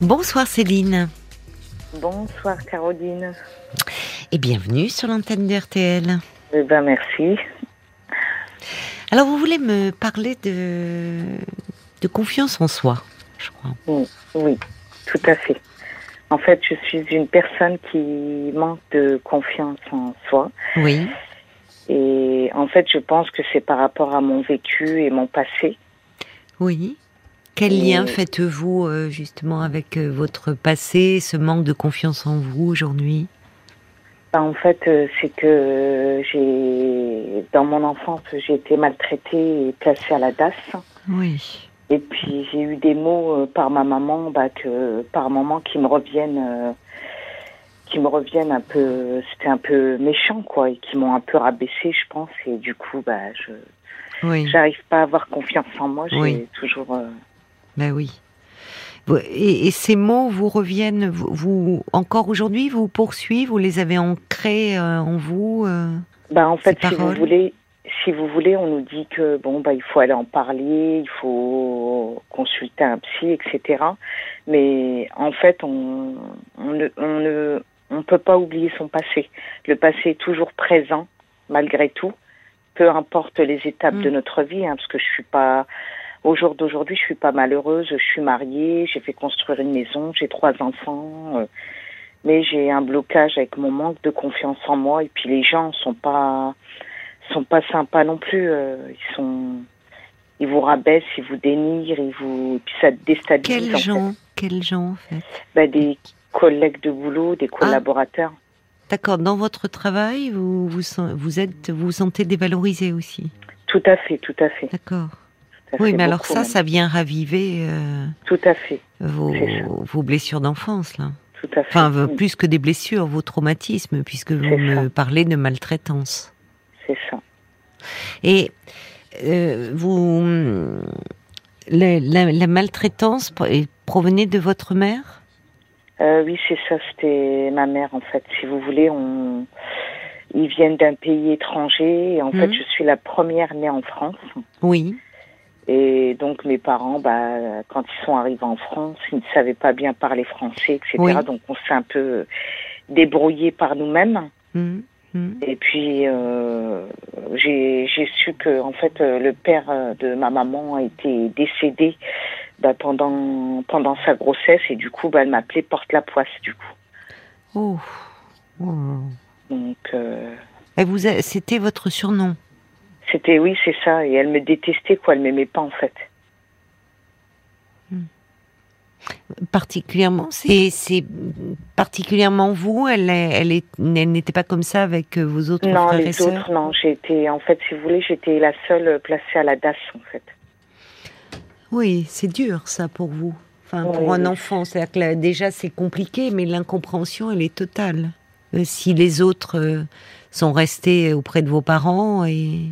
Bonsoir Céline. Bonsoir Caroline. Et bienvenue sur l'antenne de RTL. Eh ben merci. Alors vous voulez me parler de, de confiance en soi, je crois. Oui, oui, tout à fait. En fait, je suis une personne qui manque de confiance en soi. Oui. Et en fait, je pense que c'est par rapport à mon vécu et mon passé. Oui. Quel lien faites-vous euh, justement avec euh, votre passé, ce manque de confiance en vous aujourd'hui? Ben, en fait, euh, c'est que j'ai, dans mon enfance, j'ai été maltraitée et placée à la DAS. Oui. Et puis j'ai eu des mots par ma maman, bah, que par moment qui me reviennent, euh, qui me reviennent un peu, c'était un peu méchant quoi, et qui m'ont un peu rabaissé, je pense. Et du coup, bah, je, Oui. j'arrive pas à avoir confiance en moi. J'ai Oui. toujours. euh, Ben oui. Et, et ces mots vous reviennent, vous, vous- encore aujourd'hui, vous poursuivent, vous les avez ancrés euh, en vous euh Bah, en fait, si vous voulez, si vous voulez, on nous dit que bon, bah, il faut aller en parler, il faut consulter un psy, etc. Mais en fait, on, on ne, on ne, on peut pas oublier son passé. Le passé est toujours présent, malgré tout, peu importe les étapes Mm. de notre vie, hein, parce que je suis pas, au jour d'aujourd'hui, je suis pas malheureuse, je suis mariée, j'ai fait construire une maison, j'ai trois enfants. euh, mais j'ai un blocage avec mon manque de confiance en moi et puis les gens sont pas sont pas sympas non plus euh, ils sont ils vous rabaissent ils vous dénigrent ils vous et puis ça déstabilise Quels gens Quels gens en fait? Bah, des collègues de boulot des collaborateurs D'accord. Dans votre travail, vous vous, vous êtes, vous vous sentez dévalorisé aussi? tout à fait tout à fait D'accord. Oui, mais alors ça, même. ça vient raviver euh, tout à fait vos, vos blessures d'enfance, là. tout à fait Enfin, Mm, plus que des blessures, vos traumatismes, puisque vous me ça. parlez de maltraitance. c'est ça Et euh, vous, la, la- la maltraitance provenait de votre mère? Euh, oui, c'est ça, c'était ma mère en fait. Si vous voulez, on... ils viennent d'un pays étranger et en fait, Mhm. je suis la première née en France. Oui. Et donc mes parents, bah, quand ils sont arrivés en France, ils ne savaient pas bien parler français, etc. Oui. Donc on s'est un peu débrouillé par nous-mêmes. Mhm. Mhm. Et puis euh, j'ai su que en fait euh, le père euh, de ma maman a été décédé bah, pendant pendant sa grossesse et du coup bah, elle m'appelait porte la poisse du coup. Oh. Oh. Donc euh, Et vous, c'était votre surnom? C'était oui c'est ça et elle me détestait quoi, elle m'aimait pas en fait. particulièrement. C'est, c'est particulièrement vous. Elle, elle, est, elle n'était pas comme ça avec euh, vos autres Non, frères et les autres, non. Été, en fait, si vous voulez, j'étais la seule placée à la DAS, en fait. Oui, c'est dur ça pour vous. Enfin, Oui, pour un enfant, c'est-à-dire que là, déjà c'est compliqué, mais l'incompréhension elle est totale. Euh, si les autres euh, sont restés auprès de vos parents et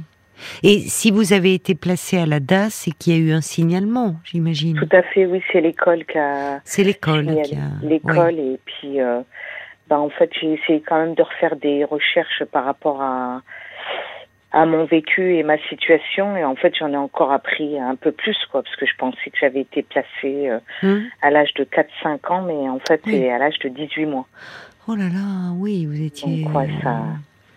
et si vous avez été placé à la DAS, c'est qu'il y a eu un signalement, j'imagine. Tout à fait, oui, c'est l'école qui a C'est l'école qui a. L'école, et puis, euh, bah, en fait, j'ai essayé quand même de refaire des recherches par rapport à, à mon vécu et ma situation, et en fait, j'en ai encore appris un peu plus, quoi, parce que je pensais que j'avais été placée euh. Hum à l'âge de 4-5 ans, mais en fait, Oui. c'est à l'âge de 18 mois. Oh là là, oui, vous étiez Donc, ouais, ça- euh,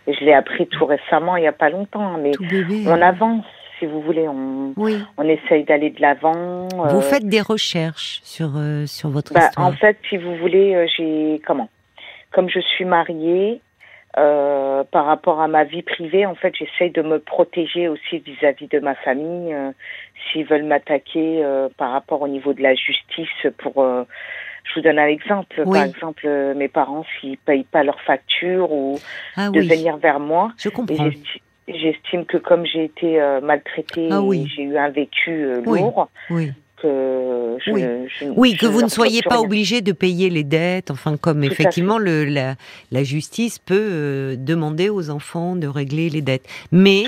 Et je l'ai appris tout récemment, il n'y a pas longtemps, hein, mais bébé. on avance, si vous voulez, on, Oui. on essaye d'aller de l'avant. Vous euh, faites des recherches sur euh, sur votre bah, histoire. En fait, si vous voulez, euh, j'ai comment? Comme je suis mariée, euh, par rapport à ma vie privée, en fait, j'essaye de me protéger aussi vis-à-vis de ma famille. euh, S'ils veulent m'attaquer euh, par rapport au niveau de la justice, pour je vous donne un exemple. Oui. Par exemple, euh, mes parents, s'ils payent pas leurs factures ou ah de oui, venir vers moi, je comprends. j'esti- J'estime que comme j'ai été euh, maltraitée, Ah oui. j'ai eu un vécu euh, lourd, Oui. Que je, Oui. je- Oui, je que vous ne soyez pas rien. obligé de payer les dettes, enfin comme Tout effectivement le, la, la justice peut euh, demander aux enfants de régler les dettes. Mais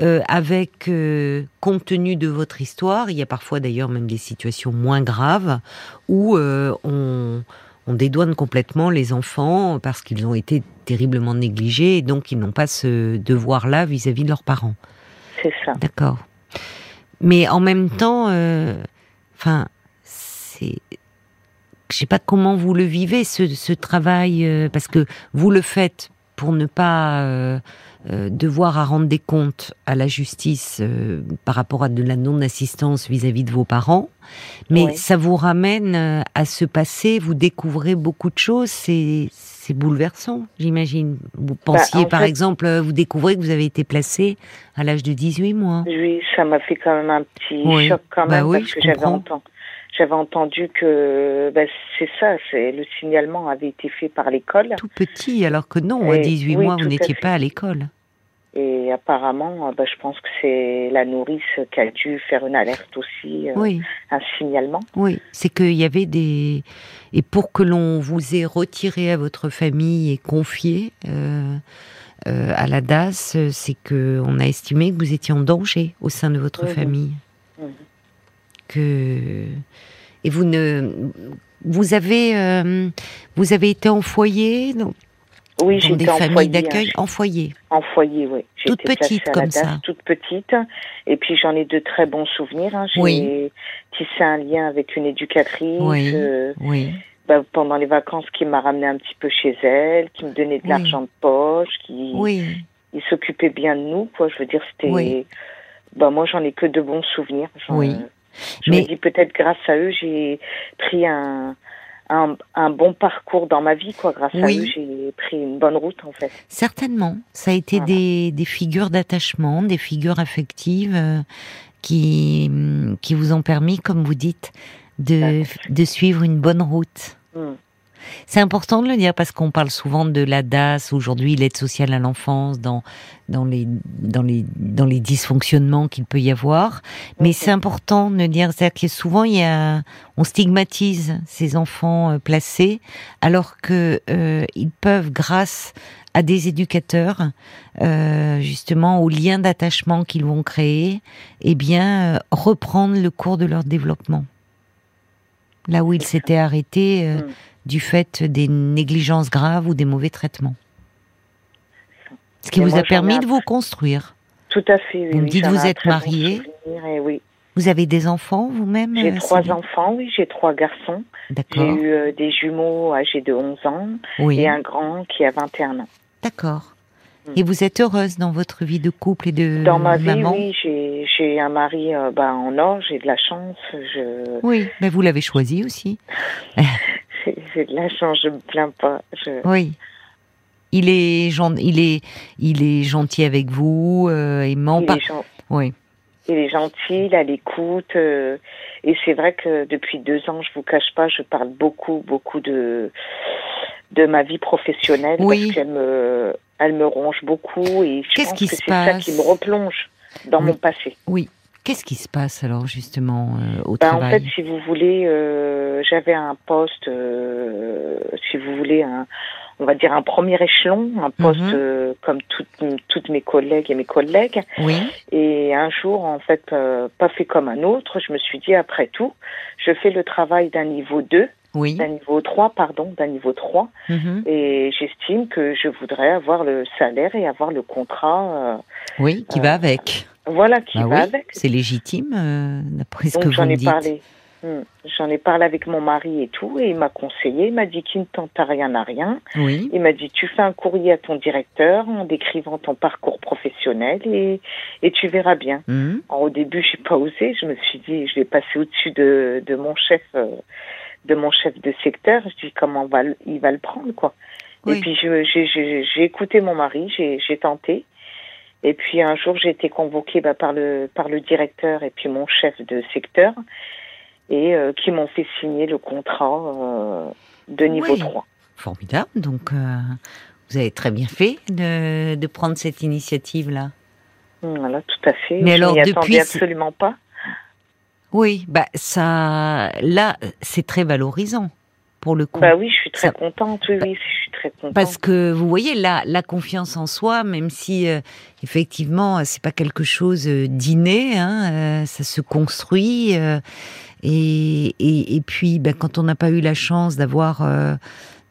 euh, avec, euh, compte tenu de votre histoire, il y a parfois d'ailleurs même des situations moins graves où on, on dédouane complètement les enfants parce qu'ils ont été terriblement négligés et donc ils n'ont pas ce devoir-là vis-à-vis de leurs parents. C'est ça. D'accord. Mais en même temps, euh, enfin, c'est je sais pas comment vous le vivez ce, ce travail euh, parce que vous le faites pour ne pas euh, euh, devoir à rendre des comptes à la justice euh, par rapport à de la non-assistance vis-à-vis de vos parents, mais Ouais. ça vous ramène à ce passé, vous découvrez beaucoup de choses, c'est c'est bouleversant, j'imagine. Vous pensiez, en par fait- exemple, euh, vous découvrez que vous avez été placé à l'âge de 18 mois. Oui, ça m'a fait quand même un petit Oui. choc quand Bah même oui, parce je que j'avais entendu, j'avais entendu que bah, c'est ça, c'est le signalement avait été fait par l'école Tout petit, alors que non, à Et- 18 oui, mois, vous n'étiez pas à l'école. Et apparemment, euh, bah, je pense que c'est la nourrice qui a dû faire une alerte aussi, euh, un signalement. Oui, c'est qu'il y avait des... Et pour que l'on vous ait retiré à votre famille et confié euh, euh, à la DAS, c'est que on a estimé que vous étiez en danger au sein de votre Mhm. famille. Mhm. Que... Et vous ne... Vous avez, vous avez été en foyer, Oui, dans des familles foyer, d'accueil, hein, en foyer. en foyer, oui. Toute petite comme DAS, ça. toute petite. Et puis j'en ai de très bons souvenirs. hein. J'ai Oui. tissé un lien avec une éducatrice. Oui. euh, Oui, bah, pendant les vacances qui m'a ramené un petit peu chez elle, qui me donnait de Oui. l'argent de poche, qui oui, il s'occupait bien de nous, quoi. Je veux dire, c'était. Oui. Bah, moi, j'en ai que de bons souvenirs. Oui. Je Mais- me dis peut-être grâce à eux, j'ai pris un, un, un bon parcours dans ma vie, quoi. Grâce Oui. à eux, j'ai pris une bonne route, en fait. certainement. Ça a été Voilà. des, des figures d'attachement, des figures affectives euh, qui, qui vous ont permis, comme vous dites, de, de suivre une bonne route. Hmm. C'est important de le dire parce qu'on parle souvent de la DAS aujourd'hui, l'aide sociale à l'enfance, dans dans les dans les dans les dysfonctionnements qu'il peut y avoir. Mais c'est important de le dire, c'est-à-dire que souvent il y a, on stigmatise ces enfants euh, placés, alors que euh, ils peuvent, grâce à des éducateurs, euh, justement au lien d'attachement qu'ils vont créer, eh bien euh, reprendre le cours de leur développement. Là où ils s'étaient arrêtés euh, Mm. Du fait des négligences graves ou des mauvais traitements. Ce qui vous a permis de vous construire. Tout à fait. Oui, Vous me oui, dites, vous êtes bon mariée oui. Vous avez des enfants vous-même J'ai euh, trois enfants, oui, j'ai trois garçons. J'ai D'accord. eu euh, des jumeaux âgés de 11 ans Oui. et un grand qui a 21 ans. D'accord. Mm. Et vous êtes heureuse dans votre vie de couple et de Dans ma vie, maman oui, j'ai j'ai un mari euh, bah, en or, j'ai de la chance, je Oui, mais vous l'avez choisi aussi. j'ai de la chance, je me plains pas. Je... Oui. Il est, il est, il est gentil avec vous, euh, aimant. Il, Pas... est Oui. il est gentil, il a l'écoute, euh, et c'est vrai que depuis deux ans, je vous cache pas, je parle beaucoup, beaucoup de de ma vie professionnelle Oui. parce qu'elle me, elle me ronge beaucoup et je Qu'est-ce pense qui que se c'est ça qui me replonge dans Oui. mon passé. Oui. Qu'est-ce qui se passe alors justement euh, au Ben, en travail fait, si vous voulez, euh, j'avais un poste, euh, si vous voulez, un, on va dire un premier échelon, un poste Mhm. euh, comme toutes, toutes mes collègues et mes collègues. Oui. Et un jour, en fait, euh, pas fait comme un autre, je me suis dit, après tout, je fais le travail d'un niveau 2, Oui. d'un niveau 3, pardon, d'un niveau 3, Mhm. et j'estime que je voudrais avoir le salaire et avoir le contrat, Oui, qui Euh, va avec. euh, voilà, qui Bah va oui, avec. c'est légitime euh, d'après ce que vous j'en me dites. parlé. Hmm. J'en ai parlé avec mon mari et tout, et il m'a conseillé, il m'a dit qu'il ne tente à rien à rien. Oui. Il m'a dit tu fais un courrier à ton directeur en décrivant ton parcours professionnel et, et tu verras bien. Mhm. Alors, au début, j'ai pas osé, je me suis dit je vais passer au-dessus de, de mon chef euh, de mon chef de secteur, je dis comment on va le- il va le prendre quoi. Oui. Et puis j'ai écouté mon mari, j'ai tenté. Et puis un jour, j'ai été convoquée bah, par le par le directeur et puis mon chef de secteur et euh, qui m'ont fait signer le contrat euh, de niveau Oui. 3. Formidable. Donc, euh, vous avez très bien fait de, de prendre cette initiative-là. Voilà, tout à fait. Mais je alors, depuis, absolument pas. Oui, bah ça, là, c'est très valorisant pour le coup. Bah oui, je suis très Ça- contente. Oui, oui, je suis très contente. Parce que vous voyez la, la confiance en soi, même si euh, effectivement c'est pas quelque chose euh, d'inné, hein, euh, ça se construit. euh, et, et, et puis, ben, quand on n'a pas eu la chance d'avoir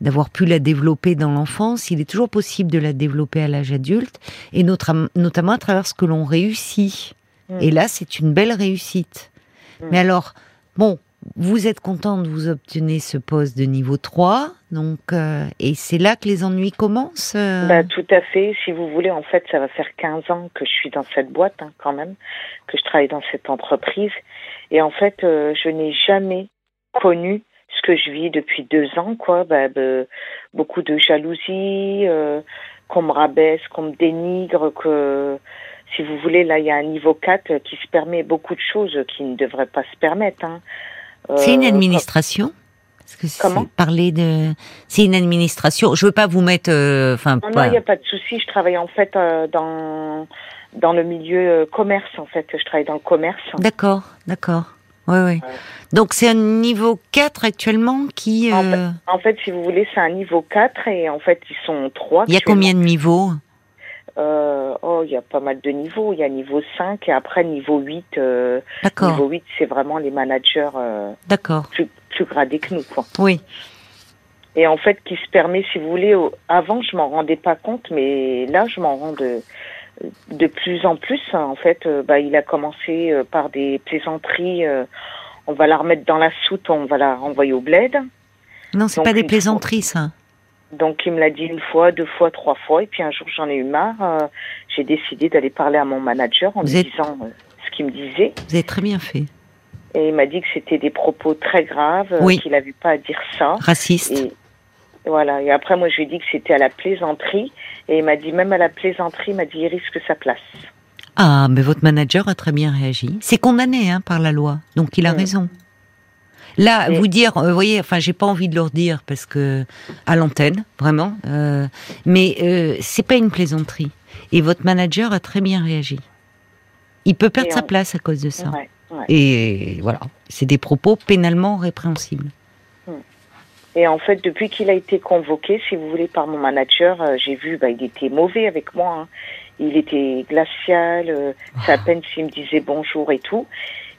d'avoir pu la développer dans l'enfance, il est toujours possible de la développer à l'âge adulte, et notre, notamment à travers ce que l'on réussit. Mm. Et là, c'est une belle réussite. Mm. Mais alors, bon, vous êtes contente, vous obtenez ce poste de niveau 3, donc euh, et c'est là que les ennuis commencent. euh? Bah, tout à fait. Si vous voulez, en fait, ça va faire 15 ans que je suis dans cette boîte, hein, quand même, que je travaille dans cette entreprise. Et en fait, euh, je n'ai jamais connu ce que je vis depuis deux ans, quoi. Bah, bah, beaucoup de jalousie, qu'on me rabaisse, qu'on me dénigre, que, si vous voulez, là, il y a un niveau 4 qui se permet beaucoup de choses qui ne devraient pas se permettre. Hein. c'est une Euh, administration. Parce que c'est Comment parler de, c'est une administration. Je veux pas vous mettre, euh, enfin, Non, non, il n'y a pas de souci. Je travaille en fait euh, dans dans le milieu euh, commerce. En fait, je travaille dans le commerce. D'accord, d'accord. Ouais, ouais. Donc c'est un niveau 4 actuellement qui. En euh, En fait, si vous voulez, c'est un niveau 4 et en fait, ils sont trois. Il y a combien de niveaux? Euh, Oh, il y a pas mal de niveaux. Il y a niveau 5 et après niveau 8. euh, D'accord, niveau 8, c'est vraiment les managers euh, d'accord. plus, plus gradés que nous, quoi. Oui, Et en fait, qui se permet, si vous voulez, au- avant, je m'en rendais pas compte, mais là, je m'en rends de, de plus en plus. En fait, euh, bah, il a commencé euh, par des plaisanteries. on va la remettre dans la soute, on va la renvoyer au bled. non, c'est pas des plaisanteries, ça. Donc, il me l'a dit une fois, deux fois, trois fois. Et puis, un jour, j'en ai eu marre. euh, J'ai décidé d'aller parler à mon manager en Vous lui êtes- disant euh, ce qu'il me disait. Vous avez très bien fait. Et il m'a dit que c'était des propos très graves, euh, Oui. qu'il n'avait pas à dire ça. Raciste. Et voilà. Et après, moi, je lui ai dit que c'était à la plaisanterie. Et il m'a dit, même à la plaisanterie, il m'a dit, il risque sa place. Ah, mais votre manager a très bien réagi. C'est condamné hein, par la loi, donc il a Mm. raison. Là, vous dire, euh, vous voyez, enfin, j'ai pas envie de leur dire parce que à l'antenne, vraiment, euh, mais euh, c'est pas une plaisanterie. Et votre manager a très bien réagi. Il peut perdre sa place à cause de ça. Ouais, ouais. Et voilà, c'est des propos pénalement répréhensibles. Et en fait, depuis qu'il a été convoqué, si vous voulez, par mon manager, euh, j'ai vu, bah, il était mauvais avec moi. hein. Il était glacial. euh, c'est à peine s'il me disait bonjour et tout.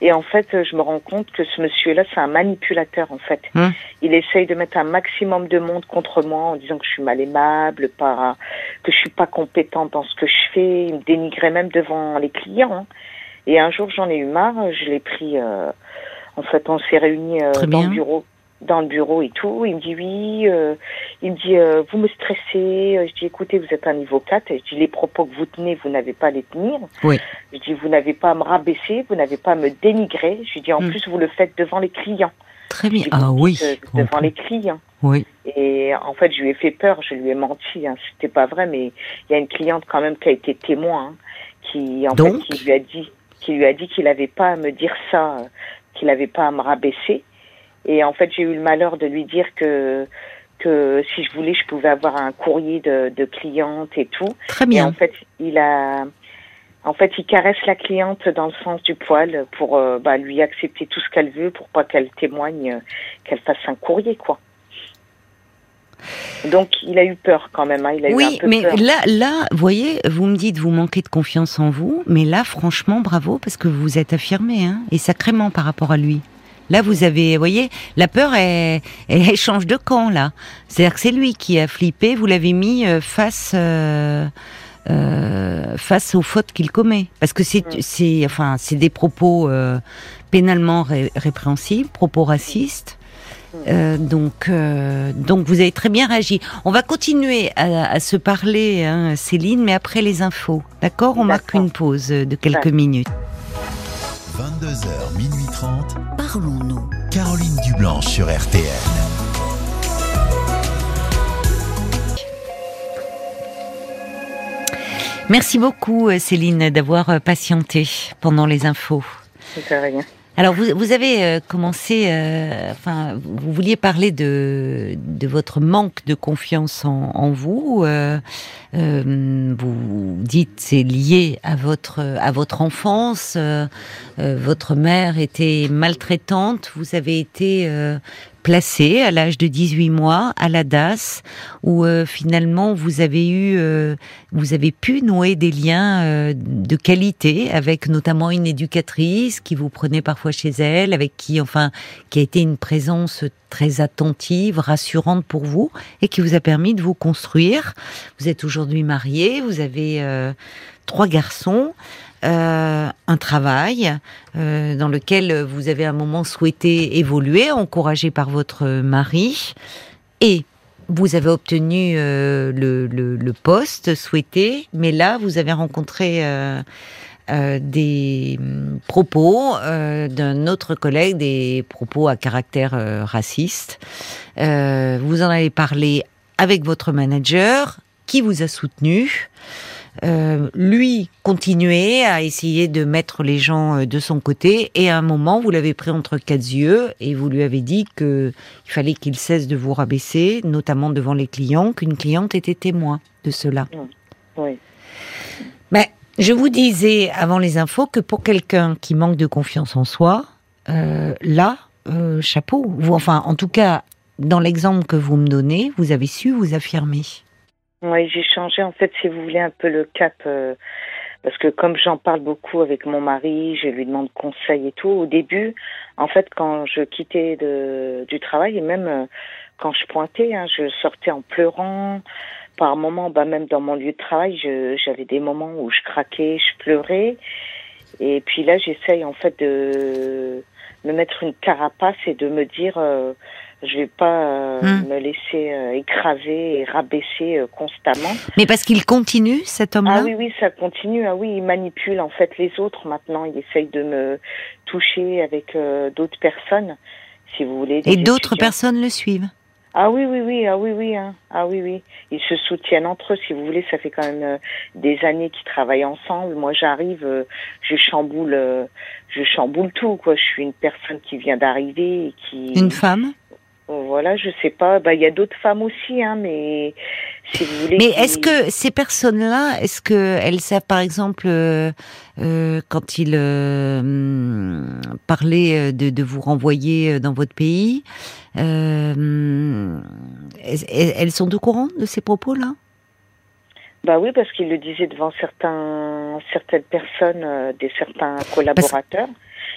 Et en fait, je me rends compte que ce monsieur-là, c'est un manipulateur, en fait. Hum. Il essaye de mettre un maximum de monde contre moi en disant que je suis mal aimable, pas, que je suis pas compétente dans ce que je fais. Il me dénigrait même devant les clients. hein. Et un jour, j'en ai eu marre. Je l'ai pris. euh, en fait, on s'est réunis euh, dans le bureau, dans le bureau et tout. Il me dit oui. euh, il me dit euh, vous me stressez. Je dis écoutez, vous êtes un niveau 4. Je dis les propos que vous tenez, vous n'avez pas à les tenir. Oui. Je dis vous n'avez pas à me rabaisser, vous n'avez pas à me dénigrer. Je dis en Mm. plus vous le faites devant les clients. Très bien. dis, Ah oui. euh, devant les clients. Oui. Et en fait, je lui ai fait peur, je lui ai menti. Hein. C'était pas vrai, mais il y a une cliente quand même qui a été témoin, hein, qui en Donc fait, qui lui a dit, qui lui a dit qu'il n'avait pas à me dire ça, euh, qu'il n'avait pas à me rabaisser. Et en fait, j'ai eu le malheur de lui dire que que si je voulais, je pouvais avoir un courrier de, de cliente et tout. Très Et bien. en fait, il a, en fait, il caresse la cliente dans le sens du poil pour euh, bah, lui accepter tout ce qu'elle veut, pour pas qu'elle témoigne, euh, qu'elle fasse un courrier, quoi. Donc, il a eu peur quand même. Hein. Il a eu un Oui, peu mais peur. là, là, vous voyez, vous me dites vous manquez de confiance en vous, mais là, franchement, bravo parce que vous vous êtes affirmé, hein, et sacrément par rapport à lui. Là, vous avez, vous voyez, la peur, elle, elle change de camp là. C'est-à-dire que c'est lui qui a flippé. Vous l'avez mis euh, face. euh, euh, face aux fautes qu'il commet, parce que c'est, Mm. c'est, enfin, c'est des propos euh, pénalement ré- répréhensibles, propos racistes. Mm. Euh, donc, euh, donc vous avez très bien réagi. On va continuer à, à se parler, hein, Céline, mais après les infos. D'accord? On marque une pause de quelques minutes. 22h, minuit 30. Parlons-nous. Caroline Dublanche sur RTN. Merci beaucoup, euh, Céline, d'avoir euh, patienté pendant les infos. C'est rien. Alors, vous, vous avez euh, commencé, euh, enfin, vous vouliez parler de, de votre manque de confiance en, en vous. euh, euh, vous dites c'est lié à votre à votre enfance. euh, euh, votre mère était maltraitante. Vous avez été placé à l'âge de 18 mois à la DAS, où euh, finalement vous avez eu, euh, vous avez pu nouer des liens euh, de qualité avec notamment une éducatrice qui vous prenait parfois chez elle, avec qui, enfin, qui a été une présence très attentive, rassurante pour vous et qui vous a permis de vous construire. Vous êtes aujourd'hui marié, vous avez trois garçons. Euh, un travail euh, dans lequel vous avez un moment souhaité évoluer, encouragé par votre mari, et vous avez obtenu euh, le, poste souhaité, mais là, vous avez rencontré des propos d'un autre collègue, des propos à caractère raciste. vous en avez parlé avec votre manager, qui vous a soutenu. Euh, lui continuait à essayer de mettre les gens euh, de son côté et à un moment vous l'avez pris entre quatre yeux et vous lui avez dit que il fallait qu'il cesse de vous rabaisser, notamment devant les clients, qu'une cliente était témoin de cela. Oui. Mais je vous disais avant les infos que pour quelqu'un qui manque de confiance en soi, euh, là, euh, chapeau. Vous, enfin, en tout cas, dans l'exemple que vous me donnez, vous avez su vous affirmer. Oui, j'ai changé en fait, si vous voulez, un peu le cap. Euh, parce que comme j'en parle beaucoup avec mon mari, je lui demande conseil et tout. Au début, en fait, quand je quittais de, du travail et même euh, quand je pointais, hein, je sortais en pleurant. Par moments, bah, même dans mon lieu de travail, j'avais des moments où je craquais, je pleurais. Et puis là, j'essaye en fait de me mettre une carapace et de me dire euh, je vais pas euh, hmm. me laisser euh, écraser et rabaisser euh, constamment. Mais parce qu'il continue, cet homme-là? Ah oui, oui, ça continue. Ah oui, il manipule en fait les autres maintenant. Il essaye de me toucher avec d'autres personnes, si vous voulez. Et d'autres personnes le suivent? Ah oui, oui, oui, ah oui, oui, hein. ah oui, oui. Ils se soutiennent entre eux, si vous voulez. Ça fait quand même des années qu'ils travaillent ensemble. Moi, j'arrive, je chamboule, je chamboule tout, quoi. Je suis une personne qui vient d'arriver et qui. Une femme? Voilà, je sais pas. Bah, il y a d'autres femmes aussi, hein, mais si vous voulez. Mais est-ce que ces personnes-là, est-ce que elles savent, par exemple, euh, euh quand ils euh, parlaient de, de, vous renvoyer dans votre pays, euh, elles sont au courant de ces propos-là? Bah oui, parce qu'ils le disaient devant certains, certaines personnes, euh, des certains collaborateurs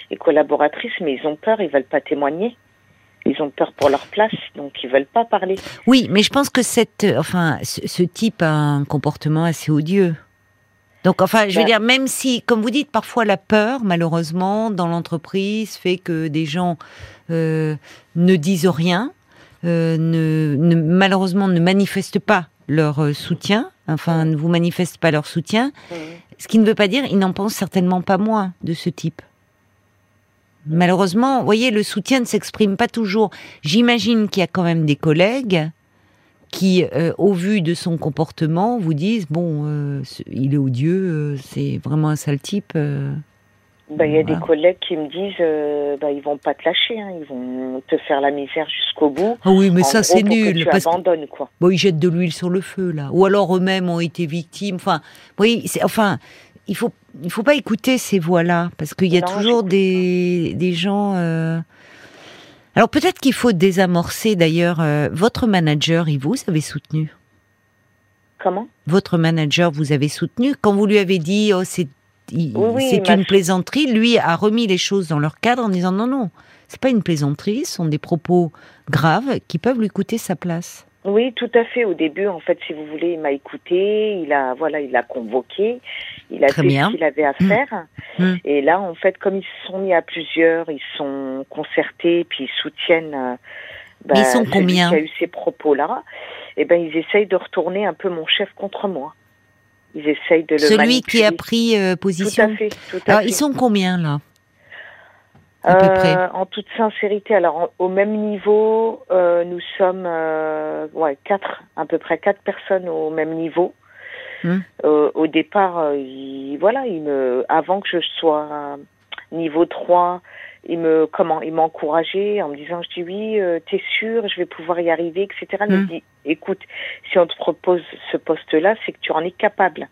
et collaboratrices, mais ils ont peur, ils veulent pas témoigner ils ont peur pour leur place, donc ils veulent pas parler. Oui, mais je pense que cette, enfin, ce, type a un comportement assez odieux. Donc, enfin, je veux bah. dire, même si, comme vous dites, parfois la peur, malheureusement, dans l'entreprise, fait que des gens euh, ne disent rien, euh, ne, malheureusement ne manifestent pas leur euh, soutien, enfin, ne vous manifestent pas leur soutien, mmh. ce qui ne veut pas dire, ils n'en pensent certainement pas moins de ce type. Malheureusement, vous voyez, le soutien ne s'exprime pas toujours. J'imagine qu'il y a quand même des collègues qui, euh, au vu de son comportement, vous disent bon, euh, il est odieux, euh, c'est vraiment un sale type. Bah, il y a des collègues qui me disent, bah, ils vont pas te lâcher, hein, ils vont te faire la misère jusqu'au bout. Ah oui, mais ça c'est nul. parce abandonnes, quoi. Bon, ils jettent de l'huile sur le feu là, ou alors eux-mêmes ont été victimes. Enfin, oui, enfin, il faut il faut pas écouter ces voix-là parce qu'il y a toujours des, des gens. Euh... Alors peut-être qu'il faut désamorcer d'ailleurs. Euh, votre manager, il vous avez soutenu. Comment? Votre manager vous avez soutenu quand vous lui avez dit oh c'est c'est une plaisanterie. Lui a remis les choses dans leur cadre en disant non non c'est pas une plaisanterie, ce sont des propos graves qui peuvent lui coûter sa place. Oui, tout à fait. Au début, en fait, si vous voulez, il m'a écouté, il a, voilà, il a convoqué, il a fait ce qu'il avait à mmh. faire. Mmh. Et là, en fait, comme ils se sont mis à plusieurs, ils sont concertés, puis ils soutiennent. Euh, bah, ils sont combien Qui a eu ces propos-là. Et eh ben, ils essayent de retourner un peu mon chef contre moi. Ils essayent de le Celui qui a pris euh, position. Tout à fait. Tout à Alors, ils sont combien là? Euh, en toute sincérité, alors au même niveau, euh, nous sommes euh, ouais quatre, à peu près quatre personnes au même niveau. Hmm. Euh, au départ, il, voilà, il me, avant que je sois niveau 3, il me comment il m'a encouragé en me disant je dis oui t'es sûr je vais pouvoir y arriver etc il me hmm. dit écoute si on te propose ce poste là c'est que tu en es capable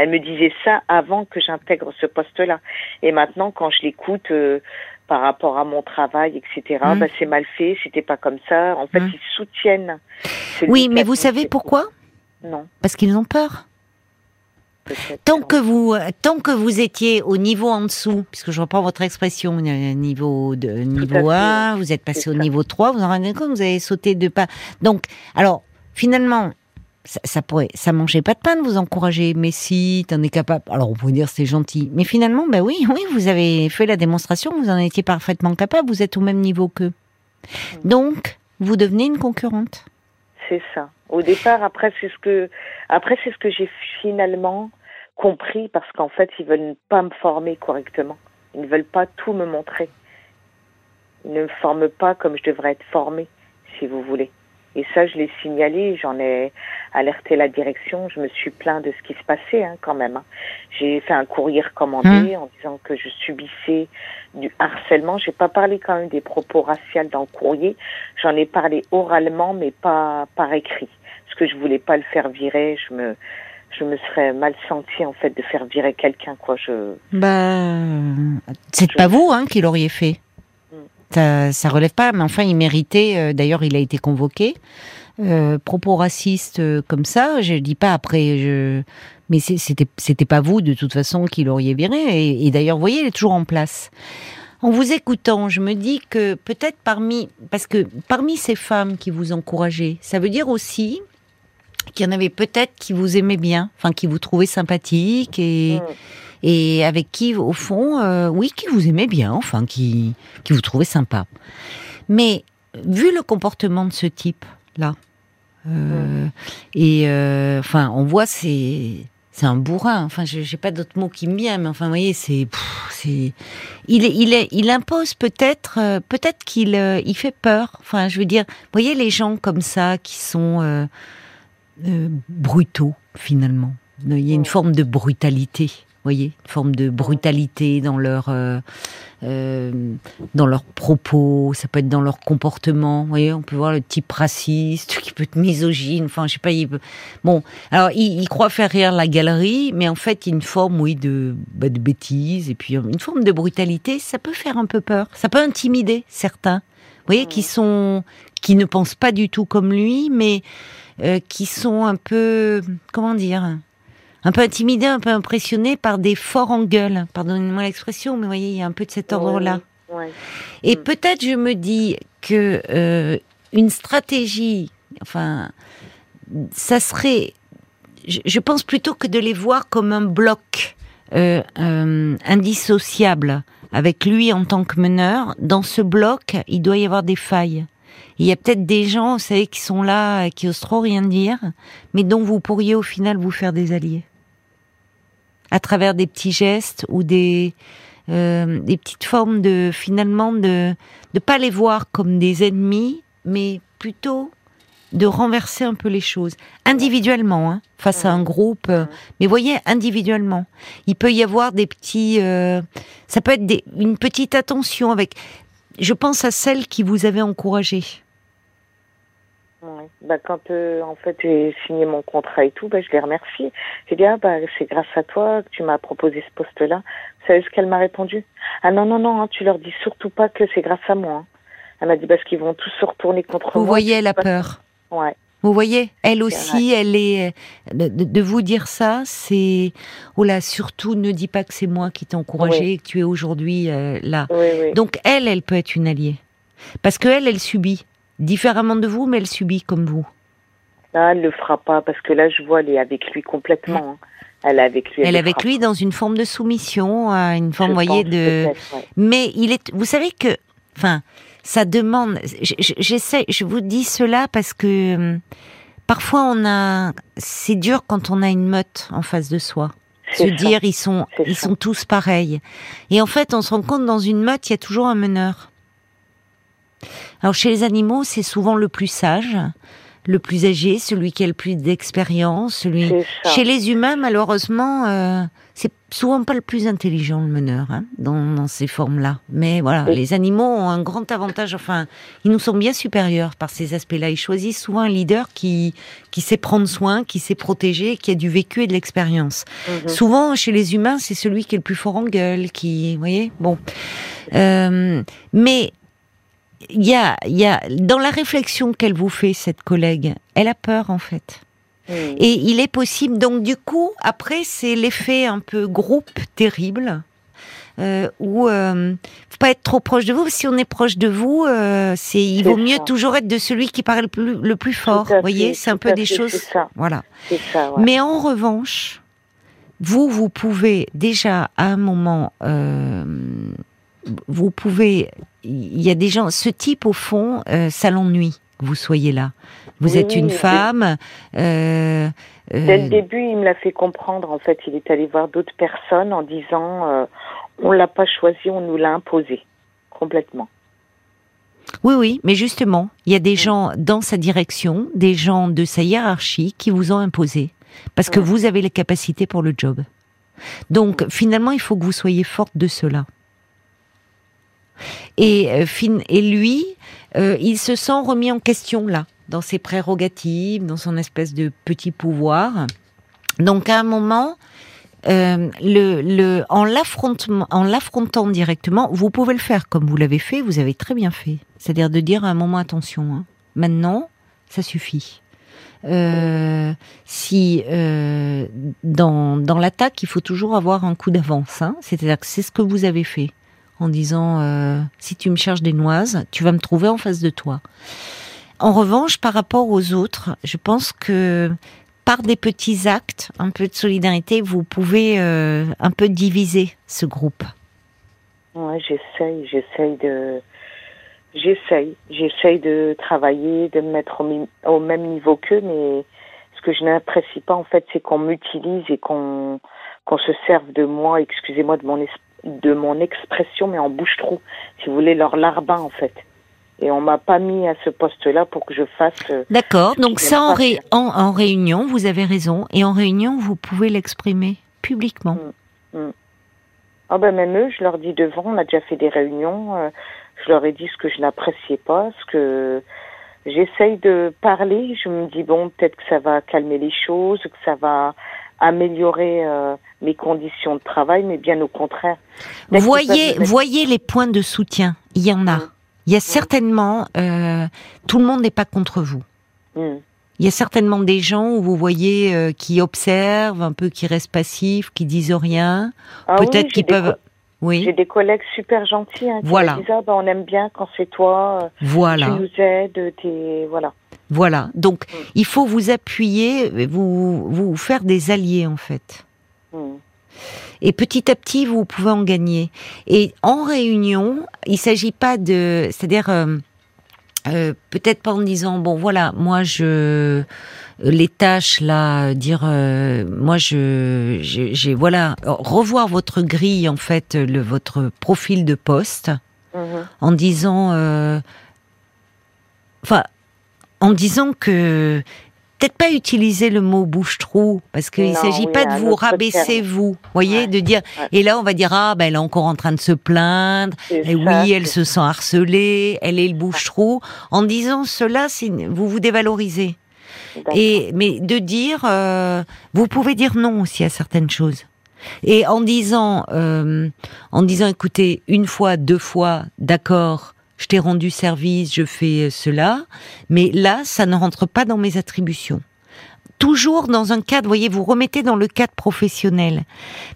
elle me disait ça avant que j'intègre ce poste là et maintenant quand je l'écoute par rapport à mon travail, etc. Mmh. Bah, c'est mal fait, c'était pas comme ça. En fait, mmh. ils soutiennent. Oui, mais vous savez pourquoi? Non. Parce qu'ils ont peur. Tant que vous, tant que vous étiez au niveau en dessous, puisque je reprends votre expression, euh, niveau de niveau 1, vous êtes passé au niveau 3, vous en rendez compte, vous avez sauté deux pas. Donc, alors, finalement, ça, ça pourrait, ça mangeait pas de pain de vous encourager. Mais si t'en es capable, alors on pourrait dire c'est gentil. Mais finalement, ben oui, oui, vous avez fait la démonstration, vous en étiez parfaitement capable, vous êtes au même niveau qu'eux. Donc, vous devenez une concurrente. C'est ça. Au départ, après, c'est ce que, après, c'est ce que j'ai finalement compris parce qu'en fait, ils veulent pas me former correctement. Ils ne veulent pas tout me montrer. Ils ne me forment pas comme je devrais être formée, si vous voulez. Et ça, je l'ai signalé, j'en ai alerté la direction, je me suis plaint de ce qui se passait hein, quand même. hein. J'ai fait un courrier recommandé en disant que je subissais du harcèlement. J'ai pas parlé quand même des propos raciaux dans le courrier, j'en ai parlé oralement mais pas par écrit. Parce que je voulais pas le faire virer, je me je me serais mal sentie en fait de faire virer quelqu'un quoi. Je Bah, c'est Je- pas vous hein, qui l'auriez fait. Ça, ça relève pas, mais enfin, il méritait. euh, D'ailleurs, il a été convoqué. Euh, propos racistes euh, comme ça, je dis pas après. Mais c'était c'était pas vous de toute façon qui l'auriez viré. Et, d'ailleurs, vous voyez, il est toujours en place. En vous écoutant, je me dis que peut-être parmi, parce que parmi ces femmes qui vous encourageaient, ça veut dire aussi qu'il y en avait peut-être qui vous aimaient bien, enfin qui vous trouvaient sympathique et Mm. Et avec qui, au fond, euh, oui, qui vous aimait bien, enfin, qui, qui vous trouvait sympa. Mais vu le comportement de ce type-là, euh, et euh, enfin, on voit c'est c'est un bourrin. Enfin, je j'ai pas d'autres mots qui me viennent, mais enfin, vous voyez, c'est c'est il il est, il impose peut-être euh, peut-être qu'il il fait peur. Enfin, je veux dire, vous voyez les gens comme ça qui sont brutaux finalement. Il y a une Ouais. forme de brutalité, voyez, une forme de brutalité dans leur euh, euh, dans leurs propos, ça peut être dans leur comportement. Vous voyez, on peut voir le type raciste qui peut être misogyne. Enfin, je sais pas. Il peut... Bon, alors il, il croit faire rire la galerie, mais en fait, il y a une forme, oui, de bah, de bêtise et puis une forme de brutalité. Ça peut faire un peu peur. Ça peut intimider certains. Vous voyez, qui sont qui ne pensent pas du tout comme lui, mais euh, qui sont un peu, comment dire, un peu intimidés, un peu impressionnés par des forts en gueule. Pardonnez-moi l'expression, mais vous voyez, il y a un peu de cet ordre-là. Et Mm. peut-être je me dis que euh, une stratégie, enfin, ça serait, je, je pense plutôt que de les voir comme un bloc euh, euh, indissociable avec lui en tant que meneur. Dans ce bloc, il doit y avoir des failles. Il y a peut-être des gens, vous savez, qui sont là, qui osent trop rien dire, mais dont vous pourriez au final vous faire des alliés. À travers des petits gestes ou des, euh, des petites formes de, finalement, de ne pas les voir comme des ennemis, mais plutôt de renverser un peu les choses. Individuellement, hein, face à un groupe. euh, mais voyez, individuellement. Il peut y avoir des petits... euh, ça peut être des, une petite attention avec... Je pense à celle qui vous avait encouragé. Ouais. Bah, quand euh, en fait j'ai signé mon contrat et tout, bah, je les remercie. J'ai dit ah bah c'est grâce à toi que tu m'as proposé ce poste-là. Vous savez ce qu'elle m'a répondu? Ah non non non, hein, tu leur dis surtout pas que c'est grâce à moi. hein. Elle m'a dit parce qu'ils vont tous se retourner contre Vous moi. voyez la Pas- peur. Ouais. Vous voyez, elle aussi, elle est de, de- de vous dire ça, c'est oh là, surtout ne dis pas que c'est moi qui t'ai encouragé Oui. et que tu es aujourd'hui euh, là. Oui oui. Donc elle, elle peut être une alliée parce que elle, elle subit différemment de vous, mais elle subit comme vous. Là, elle le fera pas parce que là je vois elle est avec lui complètement. hein. Elle est avec lui. Elle est avec lui dans une forme de soumission, à une forme, Je voyez, de. ouais. Mais il est, vous savez que, enfin, ça demande. J'essaie, je vous dis cela parce que hum, parfois on a, c'est dur quand on a une meute en face de soi. Se ça. dire ils sont, ils ça. sont tous pareils. Et en fait, on se rend compte dans une meute, il y a toujours un meneur. Alors chez les animaux, c'est souvent le plus sage, le plus âgé, celui qui a le plus d'expérience, celui. Chez les humains, malheureusement, euh, c'est souvent pas le plus intelligent le meneur hein, dans, dans ces formes-là. Mais voilà, Oui. les animaux ont un grand avantage. Enfin, ils nous sont bien supérieurs par ces aspects-là. Ils choisissent souvent un leader qui qui sait prendre soin, qui sait protéger, qui a du vécu et de l'expérience. Mhm. Souvent, chez les humains, c'est celui qui est le plus fort en gueule, qui, vous voyez, bon. Euh, mais il y a, y a dans la réflexion qu'elle vous fait cette collègue, elle a peur en fait. Mhm. Et il est possible, donc du coup, après, c'est l'effet un peu groupe terrible. euh, où euh, faut pas être trop proche de vous. Si on est proche de vous, euh, c'est il vaut mieux toujours être de celui qui paraît le plus, le plus fort. Vous voyez, c'est un peu des fait, choses. ça. Voilà. C'est ça, ouais. Mais en revanche, vous, vous pouvez déjà à un moment, euh, vous pouvez. Il y a des gens. Ce type, au fond, euh, ça l'ennuie que vous soyez là. Vous Oui, êtes une femme. euh, Dès euh, le début, il me l'a fait comprendre. En fait, il est allé voir d'autres personnes en disant euh, on l'a pas choisi, on nous l'a imposé complètement. Oui, oui, mais justement, il y a des gens dans sa direction, des gens de sa hiérarchie qui vous ont imposé, parce que Ouais. vous avez les capacités pour le job. Donc, finalement, il faut que vous soyez forte de cela. Et, euh, et lui, euh, il se sent remis en question là, dans ses prérogatives, dans son espèce de petit pouvoir. Donc, à un moment, euh, en l'affrontant directement, vous pouvez le faire comme vous l'avez fait. Vous avez très bien fait. C'est-à-dire de dire à un moment attention. hein. Maintenant, ça suffit. Si dans, dans l'attaque, il faut toujours avoir un coup d'avance. Hein. C'est-à-dire que c'est ce que vous avez fait en disant euh, si tu me cherches des noises, tu vas me trouver en face de toi. En revanche, par rapport aux autres, je pense que par des petits actes, un peu de solidarité, vous pouvez euh, un peu diviser ce groupe. Ouais, j'essaye, j'essaye de, j'essaye, j'essaye de travailler, de me mettre au, même niveau qu'eux, mais ce que je n'apprécie pas en fait, c'est qu'on m'utilise et qu'on qu'on se serve de moi, excusez-moi de mon es- de mon expression, mais en bouche-trou, si vous voulez, leur larbin en fait. Et on m'a pas mis à ce poste-là pour que je fasse. euh, D'accord, donc ça en, ré- en, en réunion, vous avez raison, et en réunion, vous pouvez l'exprimer publiquement. Ah ben même eux, je leur dis devant, on a déjà fait des réunions, euh, je leur ai dit ce que je n'appréciais pas, ce que j'essaye de parler, je me dis bon, peut-être que ça va calmer les choses, que ça va améliorer euh, mes conditions de travail, mais bien au contraire. Voyez, voyez les points de soutien, il y en a. Mm. Il y a certainement, euh, tout le monde n'est pas contre vous. Hmm. Il y a certainement des gens où vous voyez euh, qui observent, un peu qui restent passifs, qui disent rien, Ah oui, peut-être j'ai qu'ils peuvent. Oui, J'ai des collègues super gentils hein, qui Voilà. me disent ah ben on aime bien quand c'est toi, euh, voilà. tu nous aides, t'es voilà. Voilà. Donc, Mm. il faut vous appuyer, vous, vous faire des alliés, en fait. Hmm. Et petit à petit, vous pouvez en gagner. Et en réunion, il s'agit pas de, c'est-à-dire, euh, euh, peut-être pas en disant, bon, voilà, moi, je, les tâches là, euh, dire, euh, moi, je, j'ai, voilà, revoir votre grille, en fait, le, votre profil de poste, Mhm. en disant, euh, enfin, en disant que peut-être pas utiliser le mot bouche-trou parce qu'il Non, s'agit oui, pas de vous rabaisser terme. vous, voyez, Ouais, de dire ouais. et là on va dire ah ben elle est encore en train de se plaindre et ça, oui elle se sent harcelée, elle est le bouche-trou. En disant cela, vous vous dévalorisez. Et mais de dire, euh, vous pouvez dire non aussi à certaines choses. Et en disant, euh, en disant, écoutez, une fois, deux fois, d'accord, je t'ai rendu service, je fais cela, mais là, ça ne rentre pas dans mes attributions. Toujours dans un cadre, voyez, vous remettez dans le cadre professionnel.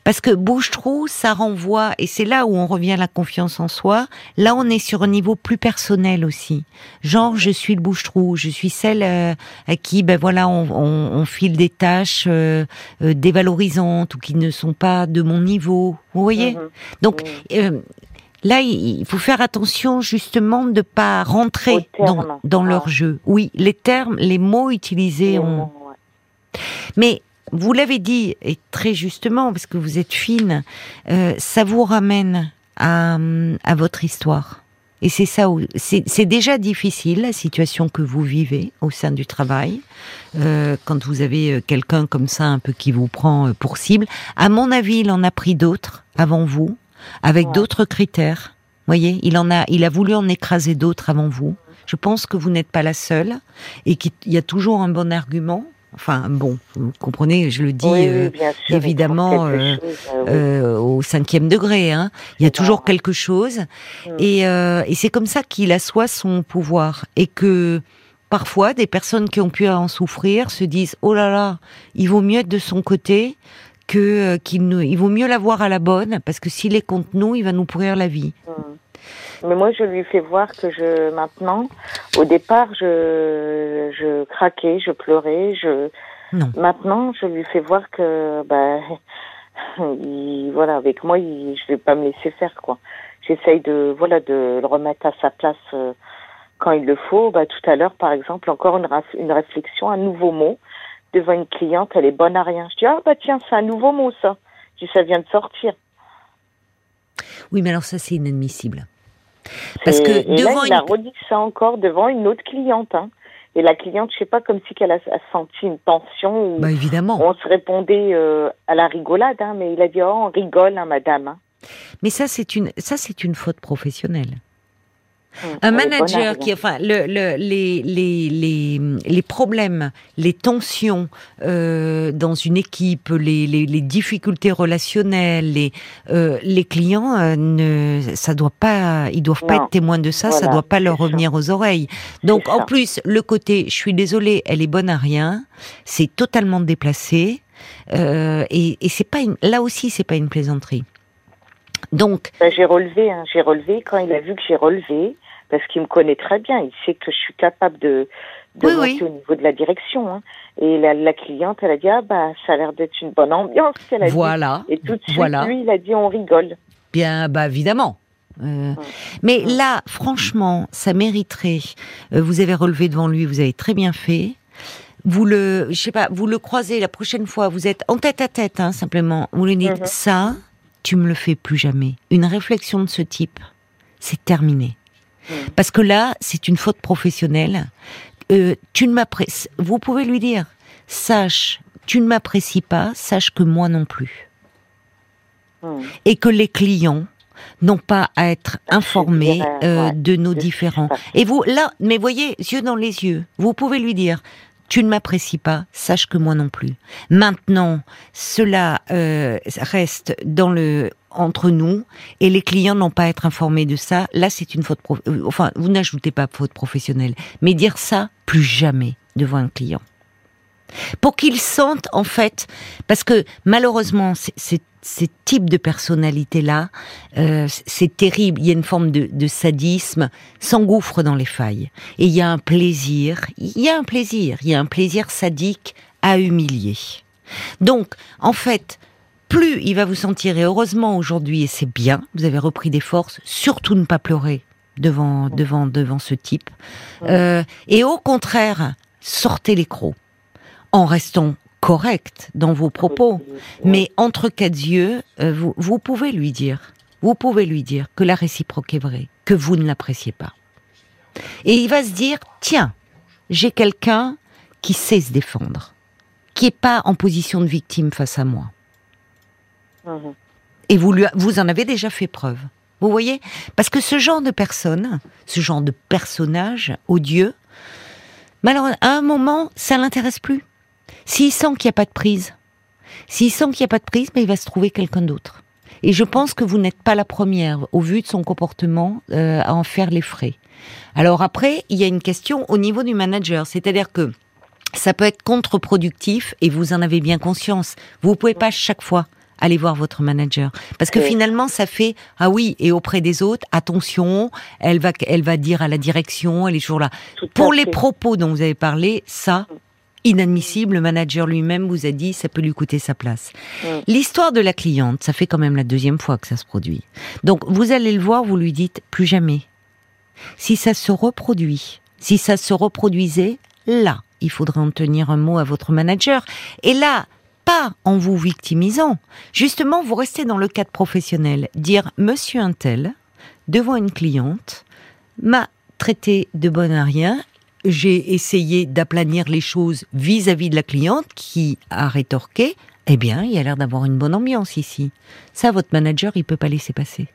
Parce que bouche-trou, ça renvoie, et c'est là où on revient à la confiance en soi, là on est sur un niveau plus personnel aussi. Genre, je suis le bouche-trou, je suis celle euh, à qui, ben voilà, on, on, on file des tâches euh, euh, dévalorisantes ou qui ne sont pas de mon niveau. Vous voyez? Mhm. Donc, Mhm. euh, là, il faut faire attention justement de pas rentrer dans, dans leur Ah. jeu. Oui, les termes, les mots utilisés ont... Mais vous l'avez dit, et très justement, parce que vous êtes fine, euh, ça vous ramène à, à votre histoire. Et c'est ça, où- c'est déjà difficile la situation que vous vivez au sein du travail, euh, quand vous avez euh, quelqu'un comme ça un peu qui vous prend pour cible. À mon avis, il en a pris d'autres avant vous, avec Ouais. d'autres critères. Voyez, il en a, il a voulu en écraser d'autres avant vous. Je pense que vous n'êtes pas la seule et qu'il y a toujours un bon argument. Enfin, bon, vous comprenez, je le dis Oui, euh, sûr, évidemment, euh, chose, euh, oui. euh, au cinquième degré. Hein. Il y a toujours quelque chose. Mm. Et, euh, et c'est comme ça qu'il assoit son pouvoir. Et que parfois, des personnes qui ont pu en souffrir se disent, oh là là, il vaut mieux être de son côté que qu'il nous, il vaut mieux l'avoir à la bonne parce que s'il est contre nous, il va nous pourrir la vie. Mais moi, je lui fais voir que je maintenant, au départ, je je craquais, je pleurais, je Non. maintenant, je lui fais voir que bah il, voilà, avec moi, il, je vais pas me laisser faire quoi. J'essaye de voilà de le remettre à sa place euh, quand il le faut. Bah tout à l'heure, par exemple, encore une une réflexion, un nouveau mot devant une cliente, elle est bonne à rien. Je dis ah bah tiens, c'est un nouveau mot ça. Je dis ça vient de sortir. Oui, mais alors ça c'est inadmissible. Parce que et là, il a redit ça encore devant une autre cliente. Hein. Et la cliente, je sais pas, comme si qu'elle a, a senti une tension Bah évidemment. on se répondait euh, à la rigolade, hein, mais il a dit oh on rigole, hein, madame. Hein. Mais ça c'est une ça c'est une faute professionnelle. Hum, Un manager qui, enfin, le, le- les, les, les, les problèmes, les tensions euh, dans une équipe, les, les, les difficultés relationnelles, les, euh, les clients, euh, ne, ça doit pas, ils doivent pas être témoins de ça, ça Voilà, doit pas leur ça. revenir aux oreilles. Donc, en ça. plus, le côté, je suis désolée, elle est bonne à rien, c'est totalement déplacé, euh, et, et c'est pas une, là aussi, c'est pas une plaisanterie. Donc, Ben, j'ai relevé, hein, j'ai relevé quand il a vu que j'ai relevé, parce qu'il me connaît très bien, il sait que je suis capable de, de Oui, monter oui. au niveau de la direction. Hein. Et la, la cliente, elle a dit ah bah ça a l'air d'être une bonne ambiance qu'elle a dit. voilà. Et tout de suite, Voilà. lui, il a dit on rigole. Bien, bah évidemment. Euh, mais là, franchement, ça mériterait. euh, vous avez relevé devant lui, vous avez très bien fait. Vous le, je sais pas, vous le croisez la prochaine fois. Vous êtes en tête à tête, hein, simplement. Vous lui dites Mhm. ça, tu me le fais plus jamais. Une réflexion de ce type, c'est terminé. Mhm. Parce que là, c'est une faute professionnelle. Euh, tu ne m'apprécies. Vous pouvez lui dire, sache, tu ne m'apprécies pas, sache que moi non plus Hum. et que les clients n'ont pas à être informés euh, ouais, de nos passe. Et vous, là, mais voyez, yeux dans les yeux, vous pouvez lui dire, tu ne m'apprécies pas, sache que moi non plus. Maintenant, cela euh, reste dans le entre nous et les clients n'ont pas à être informés de ça. Là, c'est une faute. euh, Enfin, vous n'ajoutez pas faute professionnelle, mais dire ça plus jamais devant un client pour qu'ils sentent en fait, parce que malheureusement, ces types de personnalités-là, euh, c'est terrible. Il y a une forme de, de sadisme, s'engouffre dans les failles. Et il y a un plaisir, il y a un plaisir, il y a un plaisir sadique à humilier. Donc, en fait, plus il va vous sentir, et heureusement aujourd'hui, et c'est bien, vous avez repris des forces, surtout ne pas pleurer devant, devant, devant ce type. Euh, et au contraire, sortez les crocs en restant correct dans vos propos. Mais entre quatre yeux, euh, vous, vous pouvez lui dire, vous pouvez lui dire que la réciproque est vraie, que vous ne l'appréciez pas. Et il va se dire, tiens, j'ai quelqu'un qui sait se défendre, qui est pas en position de victime face à moi. Mhm. Et vous, vous en avez déjà fait preuve. Vous voyez Parce que ce genre de personne, ce genre de personnage odieux, malheureusement, à un moment, ça l'intéresse plus. S'il sent qu'il n'y a pas de prise, s'il sent qu'il n'y a pas de prise, mais il va se trouver quelqu'un d'autre. Et je pense que vous n'êtes pas la première, au vu de son comportement, euh, à en faire les frais. Alors après, il y a une question au niveau du manager, c'est-à-dire que ça peut être contre-productif et vous en avez bien conscience. Vous pouvez pas chaque fois aller voir votre manager parce que Oui. finalement ça fait ah oui et auprès des autres attention elle va elle va dire à la direction elle est toujours là Tout pour les fait. propos dont vous avez parlé ça inadmissible le manager lui-même vous a dit ça peut lui coûter sa place Mm. l'histoire de la cliente ça fait quand même la deuxième fois que ça se produit donc vous allez le voir vous lui dites plus jamais si ça se reproduit, si ça se reproduisait, là, il faudrait en tenir un mot à votre manager. Et là, pas en vous victimisant. Justement, vous restez dans le cadre professionnel. Dire, monsieur un tel, devant une cliente, m'a traité de bonne à rien. J'ai essayé d'aplanir les choses vis-à-vis de la cliente qui a rétorqué. Eh bien, il y a l'air d'avoir une bonne ambiance ici. Ça, votre manager, il peut pas laisser passer.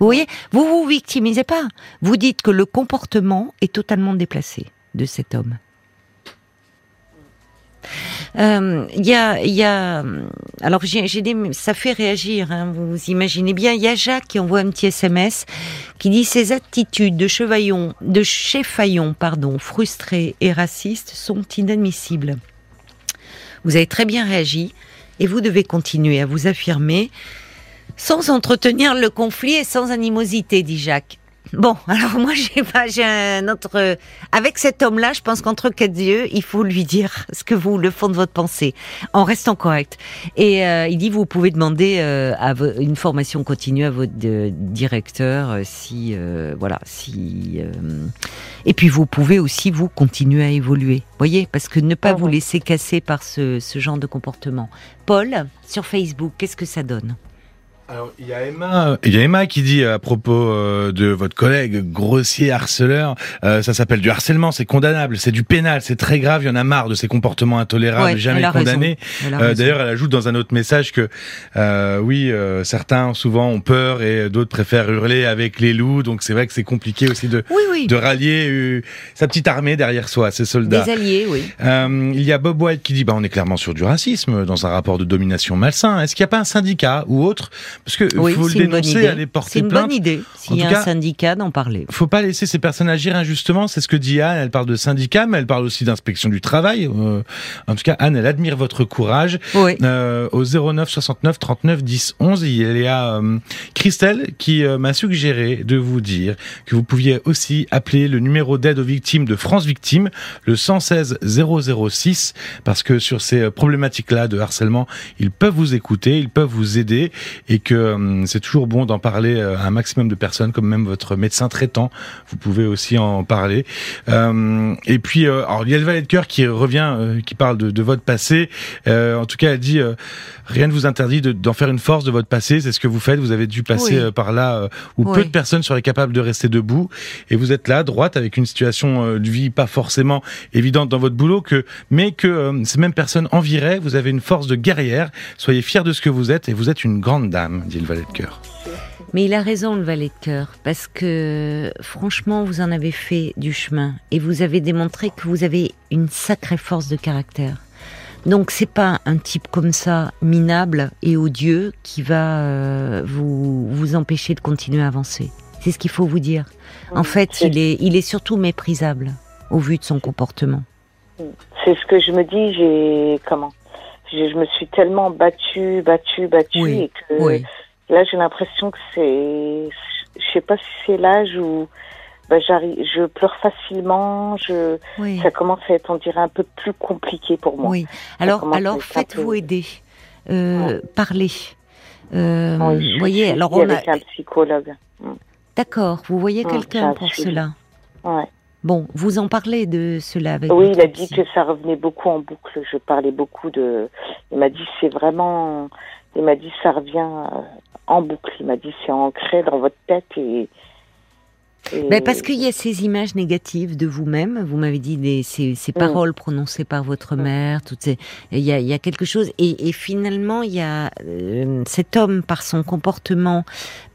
Vous voyez, vous vous victimisez pas. Vous dites que le comportement est totalement déplacé de cet homme. Euh, Il y a, alors ça fait réagir. hein, vous imaginez bien. Il y a Jacques qui envoie un petit SMS qui dit ces attitudes de chevaillon, de chefaillon, pardon, frustré et raciste sont inadmissibles. Vous avez très bien réagi. Et vous devez continuer à vous affirmer sans entretenir le conflit et sans animosité, dit Jacques. Bon, alors moi j'ai pas, j'ai un autre. Avec cet homme-là, je pense qu'entre quatre yeux, il faut lui dire ce que vous, le fond de votre pensée, en restant correct. Et euh, il dit, vous pouvez demander euh, à une formation continue à votre euh, directeur, si voilà, si. et puis vous pouvez aussi vous continuer à évoluer, voyez, parce que ne pas ah vous laisser casser par ce, ce genre de comportement. Paul, sur Facebook, qu'est-ce que ça donne? Alors, il y a Emma, il y a Emma qui dit à propos euh, de votre collègue grossier harceleur, euh, ça s'appelle du harcèlement, c'est condamnable, c'est du pénal, c'est très grave, il y en a marre de ces comportements intolérables, jamais condamnés. Euh, d'ailleurs, elle ajoute dans un autre message que oui, certains souvent ont peur et d'autres préfèrent hurler avec les loups, donc c'est vrai que c'est compliqué aussi de de rallier sa petite armée derrière soi, ses soldats. Des alliés, oui. il y a Bob White qui dit bah on est clairement sur du racisme dans un rapport de domination malsain. Est-ce qu'il n'y a pas un syndicat ou autre parce que oui, faut le dénoncer, aller porter C'est une bonne idée. S'il y a un syndicat, d'en parler. Faut pas laisser ces personnes agir injustement. C'est ce que dit Anne. Elle parle de syndicat, mais elle parle aussi d'inspection du travail. Euh, en tout cas, Anne, elle admire votre courage. Oui. Euh, au 09 69 39 10 11, il y a euh, Christelle qui euh, m'a suggéré de vous dire que vous pouviez aussi appeler le numéro d'aide aux victimes de France Victimes, le 116 006, parce que sur ces problématiques-là de harcèlement, ils peuvent vous écouter, ils peuvent vous aider et que euh, c'est toujours bon d'en parler euh, à un maximum de personnes, comme même votre médecin traitant. Vous pouvez aussi en parler. Euh, et puis, alors il y a le valet de cœur qui revient, qui parle de, de votre passé. en tout cas, elle dit rien ne vous interdit d'en faire une force de votre passé. C'est ce que vous faites. Vous avez dû passer par là où peu de personnes seraient capables de rester debout, et vous êtes là, droite, avec une situation de vie pas forcément évidente dans votre boulot, que mais que ces mêmes personnes enviraient. Vous avez une force de guerrière. Soyez fiers de ce que vous êtes, et vous êtes une grande dame dit le valet de cœur. Mais il a raison, le valet de cœur, parce que franchement, vous en avez fait du chemin et vous avez démontré que vous avez une sacrée force de caractère. Donc c'est pas un type comme ça minable et odieux qui va euh, vous vous empêcher de continuer à avancer. C'est ce qu'il faut vous dire. En fait, il est il est surtout méprisable au vu de son comportement. C'est ce que je me dis. J'ai comment? Je, me suis tellement battue, battue, battue et que là j'ai l'impression que c'est, je sais pas si c'est l'âge où bah, j'arrive, je pleure facilement, je, ça commence à être on dirait un peu plus compliqué pour moi. Oui. Alors, alors faites-vous aider, euh, parlez. Euh, vous voyez, alors on avec un psychologue. Mm. D'accord, vous voyez mm, quelqu'un pour cela? Ouais. Bon, vous en parlez de cela avec Oui, il a dit que ça revenait beaucoup en boucle. Je parlais beaucoup de. Il m'a dit c'est vraiment. Il m'a dit ça revient euh, en boucle. Il m'a dit c'est ancré dans votre tête et ben parce qu'il y a ces images négatives de vous-même. Vous, m'avez dit des, ces, ces mm. paroles prononcées par votre mm. mère. Toutes ces, il y a, il y a quelque chose. Et, et finalement, il y a euh, cet homme par son comportement,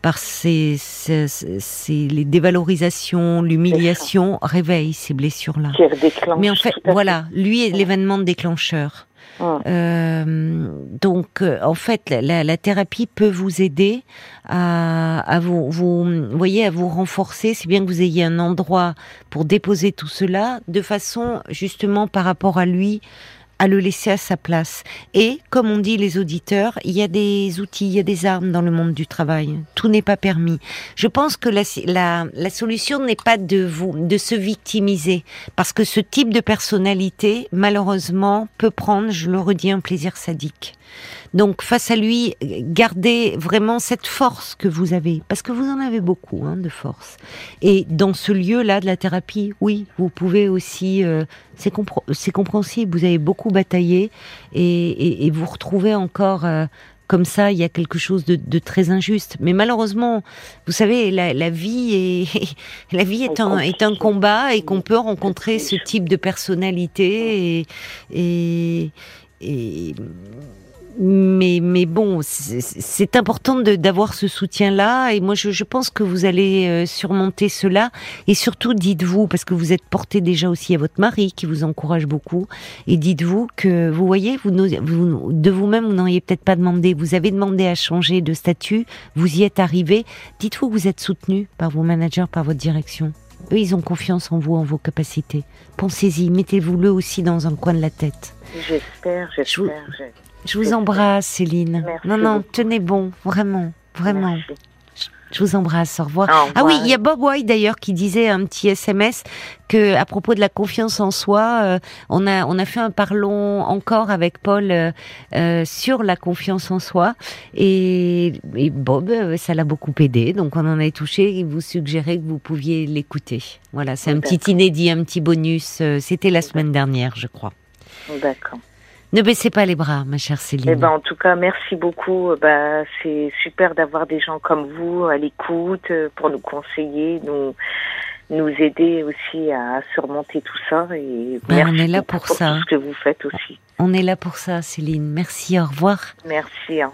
par ses, ses, ses les dévalorisations, l'humiliation, réveille ces blessures-là. Mais en fait, voilà, lui est l'événement déclencheur. Euh, donc, euh, en fait, la, thérapie peut vous aider à, vous, vous, voyez, à vous renforcer. C'est bien que vous ayez un endroit pour déposer tout cela, de façon justement par rapport à lui à le laisser à sa place. Et, comme on dit les auditeurs, il y a des outils, il y a des armes dans le monde du travail. Tout n'est pas permis. Je pense que la, la, la solution n'est pas de vous, de se victimiser, parce que ce type de personnalité, malheureusement, peut prendre, je le redis, un plaisir sadique. Donc face à lui, gardez vraiment cette force que vous avez, parce que vous en avez beaucoup hein, de force. Et dans ce lieu-là de la thérapie, oui, vous pouvez aussi, euh, c'est compréhensible, vous avez beaucoup bataillé et, et, vous retrouvez encore euh, comme ça, il y a quelque chose de, de, très injuste. Mais malheureusement, vous savez, la, la vie est la vie est un est un combat et qu'on peut rencontrer ce type de personnalité et, et, et mais, mais bon, c'est important d'avoir ce soutien-là. Et moi, je, je, pense que vous allez euh, surmonter cela. Et surtout, dites-vous, parce que vous êtes porté déjà aussi à votre mari, qui vous encourage beaucoup. Et dites-vous que, vous voyez, vous, vous de vous-même, vous n'auriez peut-être pas demandé. Vous avez demandé à changer de statut. Vous y êtes arrivé. Dites-vous que vous êtes soutenu par vos managers, par votre direction. Eux, ils ont confiance en vous, en vos capacités. Pensez-y, mettez-vous-le aussi dans un coin de la tête. J'espère, j'espère. Je vous embrasse, Céline. Merci non, non, beaucoup. tenez bon, vraiment, vraiment. Merci. Je vous embrasse. Au revoir. Au revoir. Ah oui, il y a Bob White d'ailleurs qui disait un petit SMS que à propos de la confiance en soi, euh, on a on a fait un parlons encore avec Paul euh, euh, sur la confiance en soi et, et Bob ça l'a beaucoup aidé donc on en a touché. Il vous suggérait que vous pouviez l'écouter. Voilà, c'est un petit inédit, un petit bonus. C'était la semaine dernière, je crois. D'accord. Ne baissez pas les bras, ma chère Céline. Eh ben, en tout cas, merci beaucoup. Euh, Bah, c'est super d'avoir des gens comme vous à l'écoute euh, pour nous conseiller, nous nous aider aussi à surmonter tout ça. Et Ben, merci on est là pour ça. tout ce que vous faites aussi. On est là pour ça, Céline. Merci. Au revoir. Merci. Au revoir.